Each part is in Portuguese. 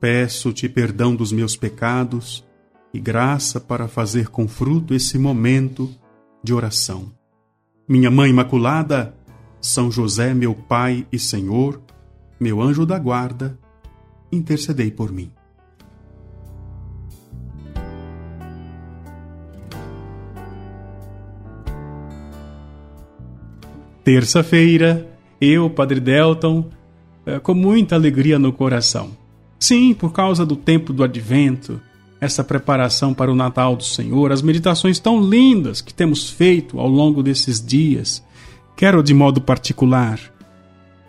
Peço-te perdão dos meus pecados e graça para fazer com fruto esse momento de oração. Minha Mãe Imaculada, São José, meu Pai e Senhor, meu anjo da guarda, intercedei por mim. Terça-feira, eu, Padre Delton, eh, com muita alegria no coração. Sim, por causa do tempo do advento, essa preparação para o Natal do Senhor, as meditações tão lindas que temos feito ao longo desses dias. Quero, de modo particular,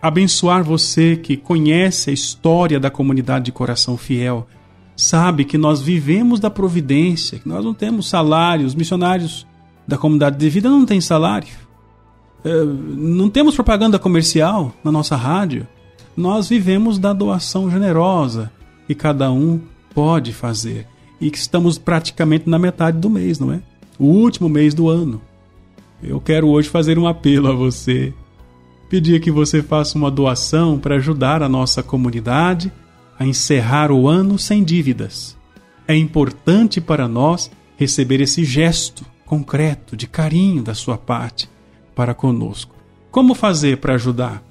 abençoar você que conhece a história da comunidade de coração fiel. Sabe que nós vivemos da providência, que nós não temos salário, os missionários da comunidade de vida não têm salário. É, não temos propaganda comercial na nossa rádio. Nós vivemos da doação generosa que cada um pode fazer. E que estamos praticamente na metade do mês, não é? O último mês do ano. Eu quero hoje fazer um apelo a você. Pedir que você faça uma doação para ajudar a nossa comunidade a encerrar o ano sem dívidas. É importante para nós receber esse gesto concreto de carinho da sua parte para conosco. Como fazer para ajudar?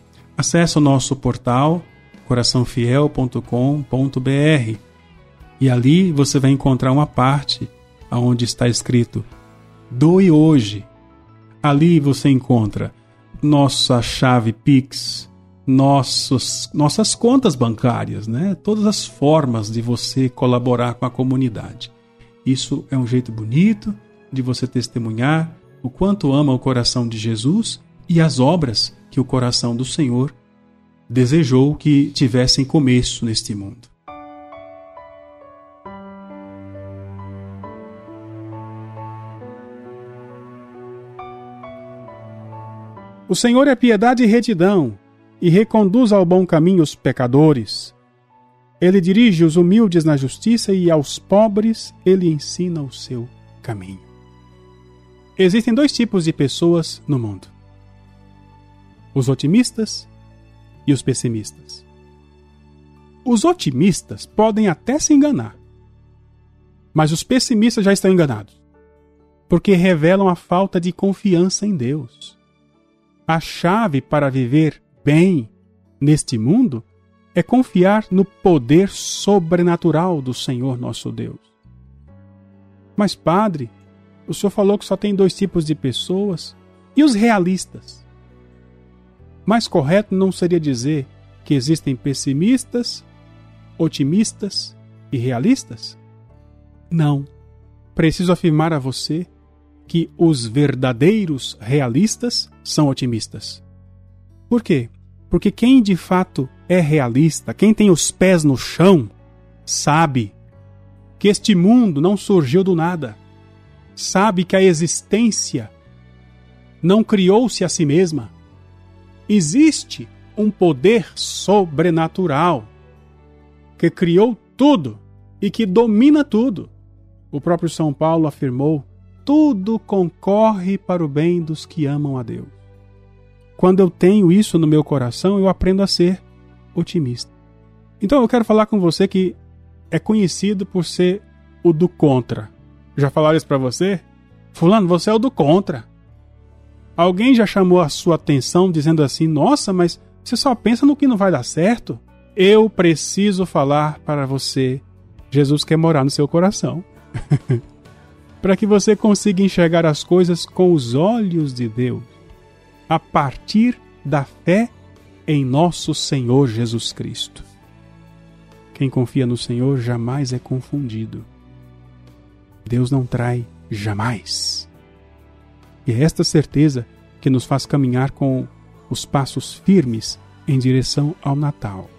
Acesse o nosso portal coraçãofiel.com.br e ali você vai encontrar uma parte onde está escrito Doe hoje. Ali você encontra nossa chave Pix, nossos, nossas contas bancárias, né? todas as formas de você colaborar com a comunidade. Isso é um jeito bonito de você testemunhar o quanto ama o coração de Jesus e as obras que o coração do Senhor desejou que tivessem começo neste mundo. O Senhor é piedade e retidão, e reconduz ao bom caminho os pecadores. Ele dirige os humildes na justiça e aos pobres ele ensina o seu caminho. Existem dois tipos de pessoas no mundo: os otimistas e os pessimistas. Os otimistas podem até se enganar, mas os pessimistas já estão enganados, porque revelam a falta de confiança em Deus. A chave para viver bem neste mundo é confiar no poder sobrenatural do Senhor nosso Deus. Mas, Padre, o senhor falou que só tem dois tipos de pessoas. E os realistas? Mais correto não seria dizer que existem pessimistas, otimistas e realistas? Não. Preciso afirmar a você que os verdadeiros realistas são otimistas. Por quê? Porque quem de fato é realista, quem tem os pés no chão, sabe que este mundo não surgiu do nada sabe que a existência não criou-se a si mesma. Existe um poder sobrenatural que criou tudo e que domina tudo. O próprio São Paulo afirmou: tudo concorre para o bem dos que amam a Deus. Quando eu tenho isso no meu coração, eu aprendo a ser otimista. Então eu quero falar com você que é conhecido por ser o do contra. Já falaram isso para você? Fulano, você é o do contra. Alguém já chamou a sua atenção dizendo assim: Nossa, mas você só pensa no que não vai dar certo? Eu preciso falar para você. Jesus quer morar no seu coração. para que você consiga enxergar as coisas com os olhos de Deus, a partir da fé em nosso Senhor Jesus Cristo. Quem confia no Senhor jamais é confundido. Deus não trai jamais. E é esta certeza que nos faz caminhar com os passos firmes em direção ao Natal.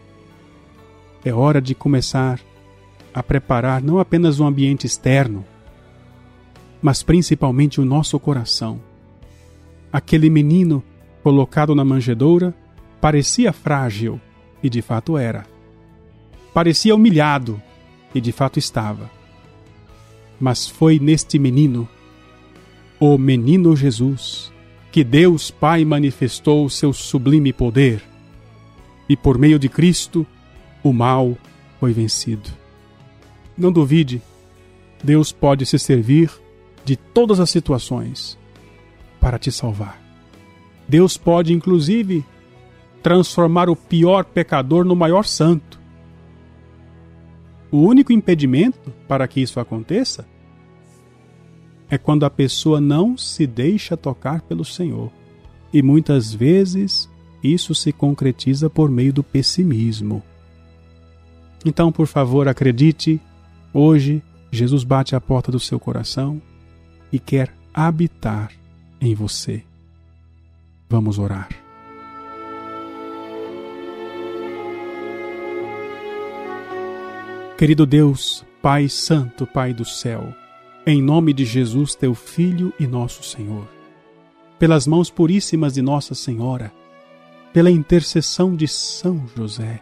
É hora de começar a preparar não apenas o ambiente externo, mas principalmente o nosso coração. Aquele menino colocado na manjedoura parecia frágil, e de fato era. Parecia humilhado, e de fato estava. Mas foi neste menino, o menino Jesus, que Deus Pai manifestou seu sublime poder, e por meio de Cristo, o mal foi vencido. Não duvide, Deus pode se servir de todas as situações para te salvar. Deus pode, inclusive, transformar o pior pecador no maior santo. O único impedimento para que isso aconteça é quando a pessoa não se deixa tocar pelo Senhor. E muitas vezes isso se concretiza por meio do pessimismo. Então, por favor, acredite, hoje Jesus bate à porta do seu coração e quer habitar em você. Vamos orar. Querido Deus, Pai Santo, Pai do céu, em nome de Jesus, teu Filho e nosso Senhor, pelas mãos puríssimas de Nossa Senhora, pela intercessão de São José,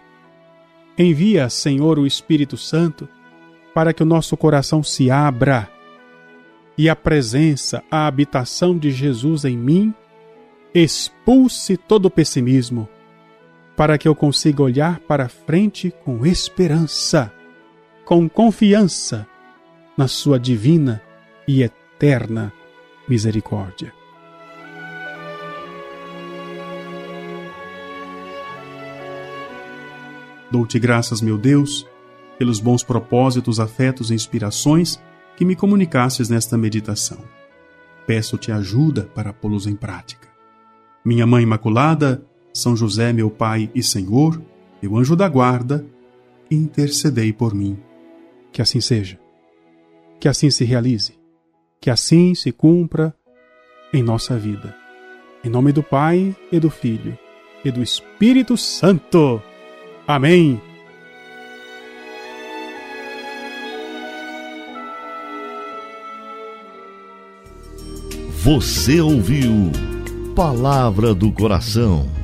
envia, Senhor, o Espírito Santo para que o nosso coração se abra e a presença, a habitação de Jesus em mim expulse todo o pessimismo, para que eu consiga olhar para frente com esperança com confiança na Sua divina e eterna misericórdia. Dou-te graças, meu Deus, pelos bons propósitos, afetos e inspirações que me comunicastes nesta meditação. Peço-te ajuda para pô-los em prática. Minha Mãe Imaculada, São José, meu Pai e Senhor, meu anjo da guarda, intercedei por mim. Que assim seja. Que assim se realize. Que assim se cumpra em nossa vida. Em nome do Pai e do Filho e do Espírito Santo. Amém. Você ouviu Palavra do Coração